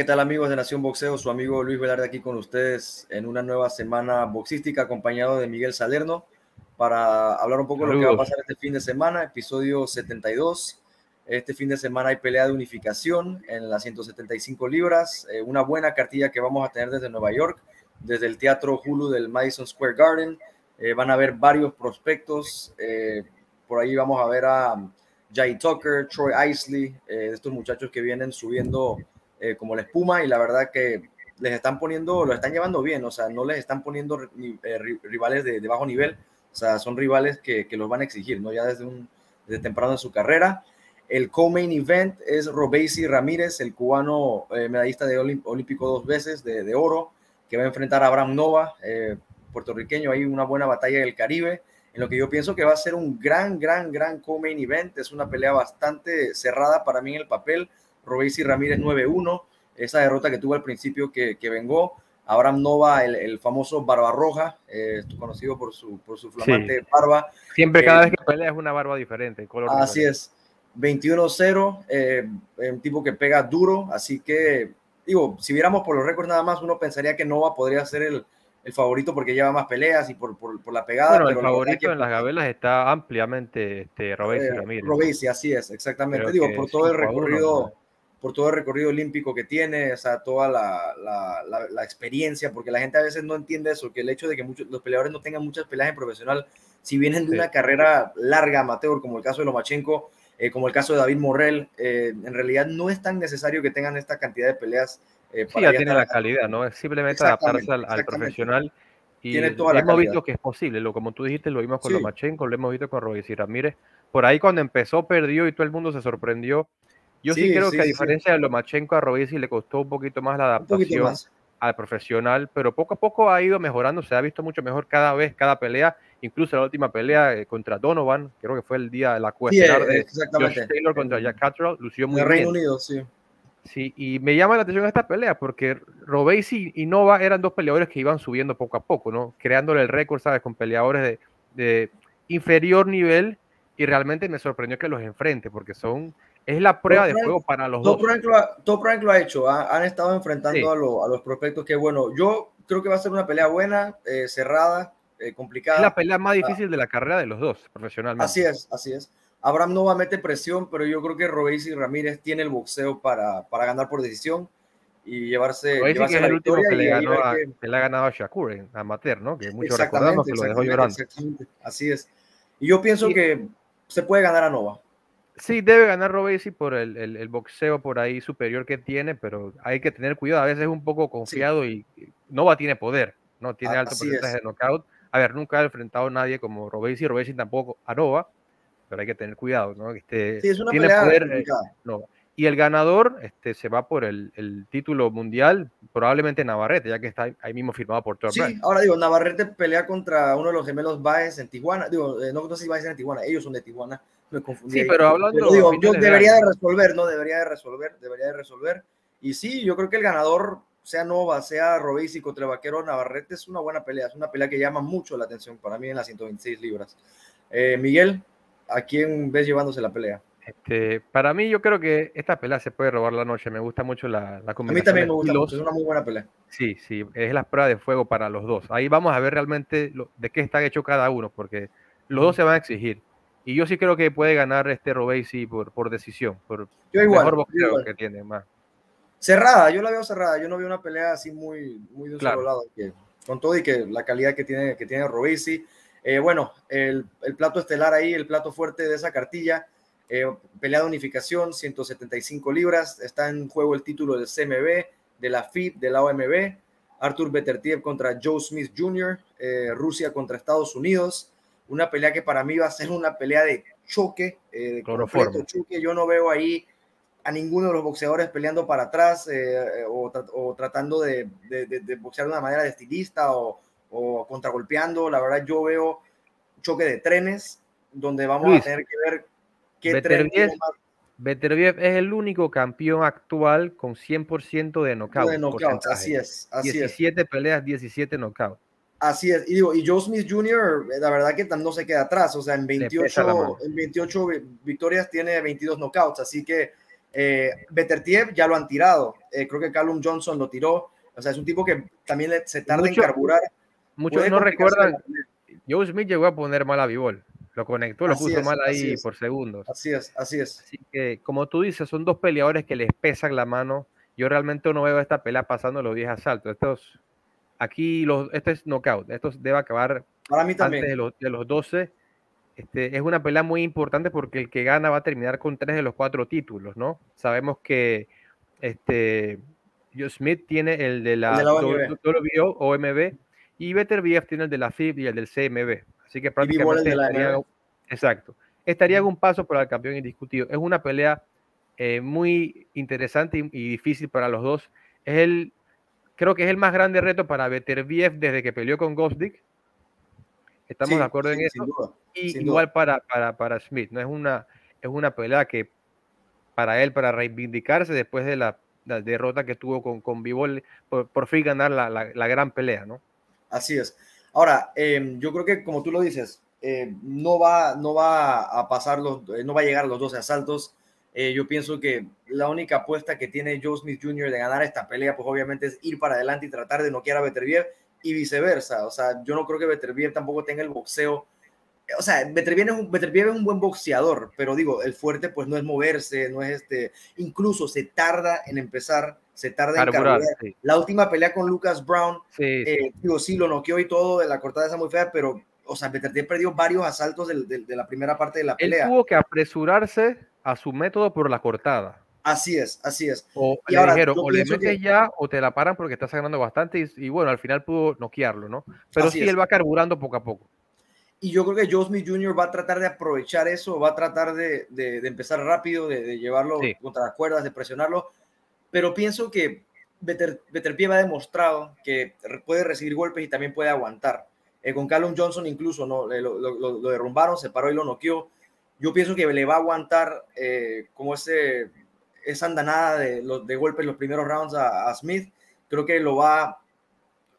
¿qué tal amigos de Nación Boxeo? Su amigo Luis Velarde aquí con ustedes en una nueva semana boxística acompañado de Miguel Salerno para hablar un poco de lo que va a pasar este fin de semana, episodio 72. Este fin de semana hay pelea de unificación en las 175 libras, eh, una buena cartilla que vamos a tener desde Nueva York, desde el Teatro Hulu del Madison Square Garden. Eh, van a haber varios prospectos. Eh, por ahí vamos a ver a Jay Tucker, Troy Isley, estos muchachos que vienen subiendo eh, como la espuma y la verdad que les están poniendo, lo están llevando bien, o sea, no les están poniendo eh, rivales de, bajo nivel, o sea, son rivales que, que, los van a exigir, ¿no? Ya desde, un, desde temprano en su carrera. El co-main event es Robesi Ramírez, el cubano eh, medallista de olímpico dos veces de, de, oro, que va a enfrentar a Abraham Nova, puertorriqueño, hay una buena batalla del Caribe, en lo que yo pienso que va a ser un gran, gran, gran co-main event, es una pelea bastante cerrada para mí en el papel, Robesi Ramírez 9-1, esa derrota que tuvo al principio que, que vengó. Abraham Nova, el, el famoso Barbarroja, eh, conocido por su, por su flamante barba. Siempre, cada eh, vez que pelea es una barba diferente. Color así es. 21-0, eh, un tipo que pega duro, así que, digo, si viéramos por los récords nada más, uno pensaría que Nova podría ser el, el favorito porque lleva más peleas y por, por, por la pegada. Bueno, el favorito en las gabelas está ampliamente este, Robesi eh, Ramírez. Robesi, así es, exactamente. Digo, por todo el recorrido por todo el recorrido olímpico que tiene, o sea, toda la, la, la, experiencia, porque la gente a veces no entiende eso, que el hecho de que muchos, los peleadores no tengan muchas peleas en profesional, si vienen de una carrera larga, amateur, como el caso de Lomachenko, eh, como el caso de David Morrell, eh, en realidad no es tan necesario que tengan esta cantidad de peleas. Eh, sí, ya tiene la calidad, ¿no? Es simplemente adaptarse al, profesional. Y tiene toda hemos visto que es posible, lo, como tú dijiste, lo vimos con Lomachenko, lo hemos visto con Robes y Ramírez. Por ahí cuando empezó perdió y todo el mundo se sorprendió yo sí, creo que a diferencia de Lomachenko, a Robesi le costó un poquito más la adaptación al profesional, pero poco a poco ha ido mejorando, se ha visto mucho mejor cada vez, cada pelea, incluso la última pelea eh, contra Donovan, creo que fue el día de la cuesta de Josh Taylor contra Jack Catterall, lució muy bien. Reino Unido, sí. Sí, y me llama la atención esta pelea porque Robesi y Nova eran dos peleadores que iban subiendo poco a poco, ¿no? Creándole el récord, ¿sabes? Con peleadores de, de inferior nivel y realmente me sorprendió que los enfrente porque son es la prueba de juego para los dos. Top Rank lo ha hecho, han estado enfrentando a, los prospectos que, bueno, yo creo que va a ser una pelea buena, eh, cerrada, eh, complicada. Es la pelea más difícil de la carrera de los dos, profesionalmente. Así es, así es. Abraham no va a meter presión, pero yo creo que Robéis y Ramírez tiene el boxeo para, para ganar por decisión y llevarse, llevarse que es el último que le, ganó a, que le ha ganado a Shakur en amateur, ¿no? Que muchos recordamos que lo dejó llorando. Así es. Y yo pienso que se puede ganar a Nova. Sí, debe ganar Robesi por el, el, boxeo por ahí superior que tiene, pero hay que tener cuidado. A veces es un poco confiado y Nova tiene poder, ¿no? Tiene alto porcentaje de knockout. A ver, nunca ha enfrentado a nadie como Robesi, Robesi tampoco a Nova, pero hay que tener cuidado, ¿no? Este, sí, es una tiene poder eh, Nova. Y el ganador este, se va por el, el, título mundial, probablemente Navarrete, ya que está ahí mismo firmado por Thor Sí, ahora digo, Navarrete pelea contra uno de los gemelos Baez en Tijuana. Digo, eh, no, no sé si Baez en Tijuana, ellos son de Tijuana me confundí. Sí, pero hablando. digo, yo debería de resolver, ¿no? Debería de resolver, debería de resolver. Y sí, yo creo que el ganador, sea Nova, sea Robesi contra Vaquero Navarrete, es una buena pelea. Es una pelea que llama mucho la atención para mí en las 126 libras. Eh, Miguel, ¿a quién ves llevándose la pelea? Este, para mí, yo creo que esta pelea se puede robar la noche. Me gusta mucho la, la combinación. A mí también me gusta mucho, es una muy buena pelea. Sí, sí, es la prueba de fuego para los dos. Ahí vamos a ver realmente de qué está hecho cada uno, porque los dos se van a exigir. Y yo sí creo que puede ganar este Robesi por, por decisión, por yo igual, mejor boxeo que tiene más. Cerrada, yo la veo cerrada, yo no veo una pelea así muy, muy de un solo lado, que, con todo y que la calidad que tiene, que tiene Robesi. Eh, bueno, el, el, plato estelar ahí, el plato fuerte de esa cartilla, eh, pelea de unificación, 175 libras, está en juego el título del CMB, de la FIB, de la OMB, Arthur Betertiev contra Joe Smith Jr., eh, Rusia contra Estados Unidos, una pelea que para mí va a ser una pelea de choque, eh, de completo choque. Yo no veo ahí a ninguno de los boxeadores peleando para atrás eh, o, o, tratando de, de, de, boxear de una manera de estilista o, o, contragolpeando. La verdad, yo veo choque de trenes donde vamos a tener que ver Beterbiev es el único campeón actual con 100% de knockout. De knockout, así es. Así 17 peleas, 17 knockout. Así es, y digo, y Joe Smith Jr., la verdad que no se queda atrás, o sea, en 28, en 28 victorias tiene 22 knockouts, así que Eh, Betertiev ya lo han tirado. Eh, creo que Callum Johnson lo tiró. O sea, es un tipo que también se tarda en carburar. Muchos no recuerdan. Joe Smith llegó a poner mal a Bivol. Lo conectó, lo puso mal ahí por segundos. Así es, así es. Así que, como tú dices, son dos peleadores que les pesan la mano. Yo realmente no veo esta pelea pasando los 10 asaltos. Estos, aquí, los, este es knockout. Esto debe acabar Para mí también. antes de los, de los 12. Este, es una pelea muy importante porque el que gana va a terminar con tres de los cuatro títulos, ¿no? Sabemos que este, Joe Smith tiene el de la, WBO, OMB, y Beterbiev tiene el de la FIB y el del CMB. Así que prácticamente estaría, exacto, estaría un paso para el campeón indiscutido. Es una pelea eh, muy interesante y, difícil para los dos. Es el, creo que es el más grande reto para Beterbiev desde que peleó con Gosdick. Estamos de acuerdo en eso. y igual para, para, para Smith. ¿no? Es, una, es una pelea que para él, para reivindicarse después de la, derrota que tuvo con, con Bivol, por, fin ganar la, la, gran pelea, ¿no? Así es. Ahora, em, yo creo que como tú lo dices, eh, no, va, no va a pasar los, eh, no va a llegar a los 12 asaltos. Eh, yo pienso que la única apuesta que tiene Joe Smith Jr. de ganar esta pelea, pues obviamente es ir para adelante y tratar de noquear a Beterbiev y viceversa. O sea, yo no creo que Beterbiev tampoco tenga el boxeo. O sea, Beterbiev es, un, es un buen boxeador, pero digo, el fuerte pues no es moverse, no es este, incluso se tarda en empezar, se tarda en carburar. La última pelea con Lucas Brown, eh, digo, sí, lo noqueó y todo, de la cortada esa muy fea, pero, o sea, perdió varios asaltos de, la primera parte de la pelea. Él tuvo que apresurarse a su método por la cortada. Así es, así es. O le dijeron, o le metes ya o te la paran porque estás ganando bastante y, bueno, al final pudo noquearlo, ¿no? Pero sí, él va carburando poco a poco. Y yo creo que Joe Smith Jr. va a tratar de aprovechar eso, va a tratar de, de, empezar rápido, de, llevarlo contra las cuerdas, de presionarlo. Pero pienso que Better, Pie ha demostrado que puede recibir golpes y también puede aguantar. Eh, con Callum Johnson incluso no lo, lo, derrumbaron, se paró y lo noqueó. Yo pienso que le va a aguantar eh, como ese esa andanada de, de golpes los primeros rounds a, Smith, creo que lo va,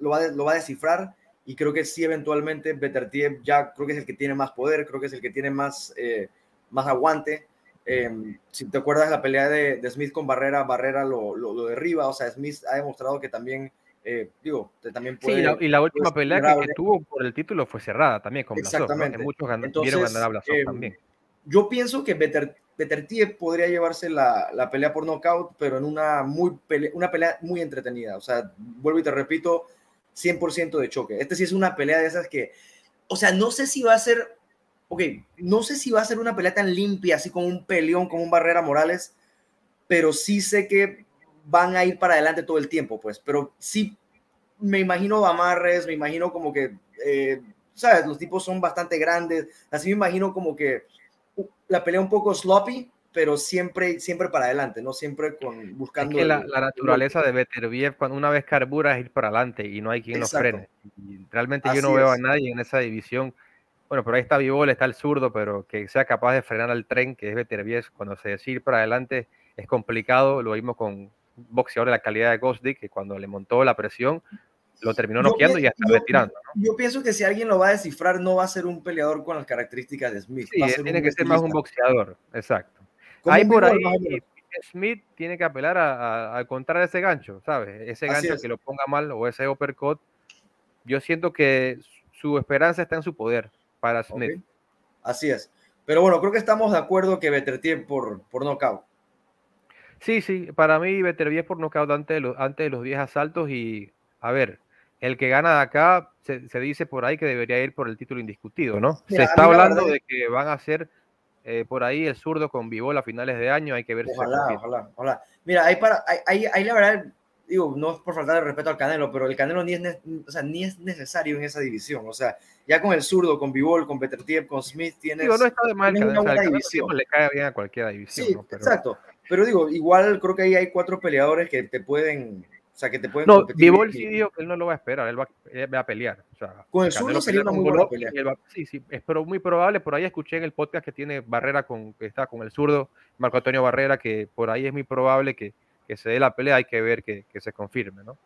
lo va, lo va a descifrar y creo que sí eventualmente Betertiev ya creo que es el que tiene más poder, creo que es el que tiene más, eh, más aguante. Em, si te acuerdas la pelea de, Smith con Barrera, Barrera lo, lo, derriba, o sea, Smith ha demostrado que también, eh, digo, también puede... Sí, y la, última pelea que, tuvo por el título fue cerrada también con Blasov, Exactamente. muchos vieron ganar a Blasov em, también. Yo pienso que Better, Betertiev podría llevarse la, la, pelea por knockout, pero en una, muy una pelea muy entretenida. O sea, vuelvo y te repito, 100% de choque. Este sí es una pelea de esas que, o sea, no sé si va a ser, ok, no sé si va a ser una pelea tan limpia, así como un peleón, como un Barrera Morales, pero sí sé que van a ir para adelante todo el tiempo, pues, pero sí me imagino amarres, me imagino como que, eh, ¿sabes? Los tipos son bastante grandes, así me imagino como que la pelea un poco sloppy, pero siempre, siempre para adelante, ¿no? Siempre con, buscando... la, naturaleza de Beterbiev, cuando una vez carbura, es ir para adelante y no hay quien lo frene. realmente yo no veo a nadie en esa división. Bueno, pero ahí está Vivol, está el zurdo, pero que sea capaz de frenar al tren, que es Beterbiev, cuando se decide ir para adelante es complicado. Lo vimos con boxeador de la calidad de Gosdick, que cuando le montó la presión, lo terminó noqueando y ya está retirando. Yo pienso que si alguien lo va a descifrar, no va a ser un peleador con las características de Smith. Sí, tiene que ser más un boxeador, exacto. Ahí por ahí Smith tiene que apelar a, encontrar ese gancho, ¿sabes? Ese gancho que lo ponga mal o ese uppercut. Yo siento que su esperanza está en su poder para Smith. Así es. Pero bueno, creo que estamos de acuerdo que Betertien por, por knockout. Sí, sí, para mí Beterbiev por knockout antes de, los, antes de los 10 asaltos y, a ver, el que gana de acá se, dice por ahí que debería ir por el título indiscutido, ¿no? se está hablando de que van a ser eh, por ahí el zurdo con Vivol a finales de año, hay que ver ojalá, si ojalá, ojalá. Mira, ahí, para, ahí, ahí, la verdad, digo, no es por faltar de respeto al Canelo, pero el Canelo ni es, o sea, ni es necesario en esa división. O sea, ya con el zurdo, con Vivol, con Peter con Smith, tienes. Digo, no está de mal, una buena división. le cae bien a cualquier división. Sí, exacto. Pero digo, igual creo que ahí hay cuatro peleadores que te pueden o sea, que te pueden No, Bivol sí dijo que él no lo va a esperar, él va, a pelear. O sea, con el zurdo sería una muy buena pelea. sí, sí, es pero muy probable. Por ahí escuché en el podcast que tiene Barrera, con, que está con el zurdo, Marco Antonio Barrera, que por ahí es muy probable que, que se dé la pelea. Hay que ver que, que, se confirme, ¿no?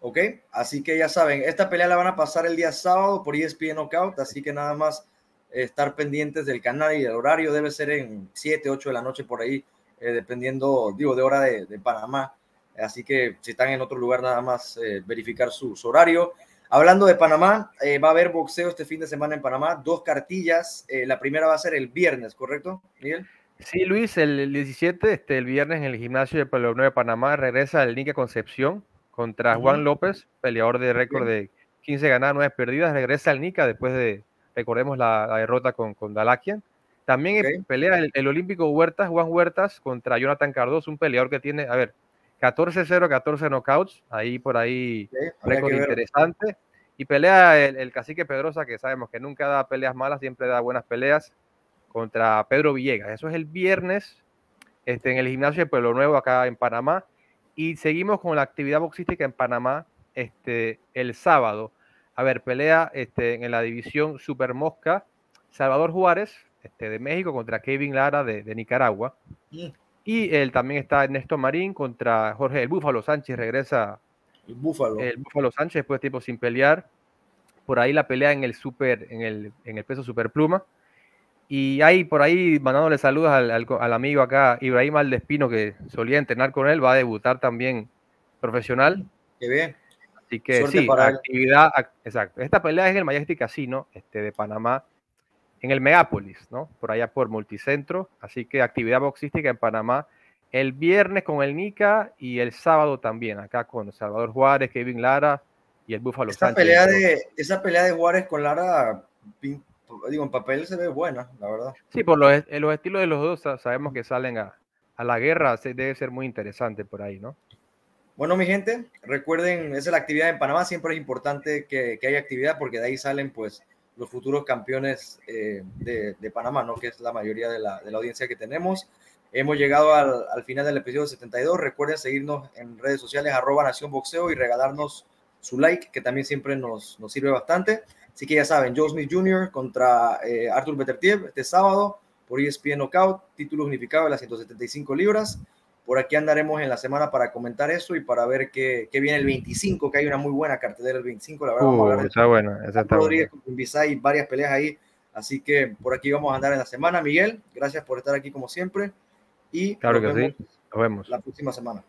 Ok, así que ya saben, esta pelea la van a pasar el día sábado por ESPN Knockout, así que nada más estar pendientes del canal y el horario debe ser en 7, 8 de la noche por ahí eh, dependiendo, digo, de hora de, Panamá. Así que si están en otro lugar, nada más eh, verificar su, horario. Hablando de Panamá, va a haber boxeo este fin de semana en Panamá, dos cartillas. la primera va a ser el viernes, ¿correcto, Miguel? Sí, Luis, el 17, este, el viernes en el gimnasio de Pueblo de Panamá, regresa el Nica Concepción contra Juan López, peleador de récord de 15 ganadas, 9 perdidas. Regresa el Nica después de, recordemos, la, derrota con, con Dalakian. También pelea el, olímpico Huertas, Juan Huertas, contra Jonathan Cardoso, un peleador que tiene, a ver, 14-0, 14 knockouts, ahí por ahí, récord interesante. Y pelea el, cacique Pedrosa, que sabemos que nunca da peleas malas, siempre da buenas peleas, contra Pedro Villegas. Eso es el viernes este, en el gimnasio de Pueblo Nuevo, acá en Panamá. Y seguimos con la actividad boxística en Panamá este, el sábado. A ver, pelea este, en la división Super Mosca, Salvador Juárez, este, de México contra Kevin Lara de, Nicaragua. Mm. Y él también está Ernesto Marín contra Jorge el Búfalo Sánchez, regresa el Búfalo. El Búfalo Sánchez después de tiempo sin pelear. Por ahí la pelea en el super, en el, en el peso superpluma. Y ahí por ahí mandándole saludos al, al, amigo acá, Ibrahim Aldespino, que solía entrenar con él, va a debutar también profesional. Qué bien. Así que sí, actividad, exacto. Esta pelea es en el Majestic Casino este, de Panamá en el Megápolis, ¿no? Por allá por Multicentro. Así que actividad boxística en Panamá el viernes con el Nica y el sábado también, acá con Salvador Juárez, Kevin Lara y el Búfalo esa Pelea de, esa pelea de Juárez con Lara, digo, en papel se ve buena, la verdad. Sí, por los, los estilos de los dos sabemos que salen a, a la guerra, debe ser muy interesante por ahí, ¿no? Bueno, mi gente, recuerden, esa es la actividad en Panamá, siempre es importante que, que haya actividad porque de ahí salen pues los futuros campeones eh, de, Panamá, ¿no? que es la mayoría de la, audiencia que tenemos. Hemos llegado al, final del episodio 72. Recuerden seguirnos en redes sociales, arroba Nación Boxeo y regalarnos su like, que también siempre nos, nos sirve bastante. Así que ya saben, Joe Smith Jr. contra eh, Arthur Betertiev este sábado por ESPN Knockout, título unificado de las 175 libras. Por aquí andaremos en la semana para comentar eso y para ver qué, qué viene el 25, que hay una muy buena cartelera el 25. La verdad, vamos a hablar está bueno, está Rodríguez con varias peleas ahí. Así que por aquí vamos a andar en la semana. Miguel, gracias por estar aquí como siempre. Y claro que sí. Nos vemos. La próxima semana.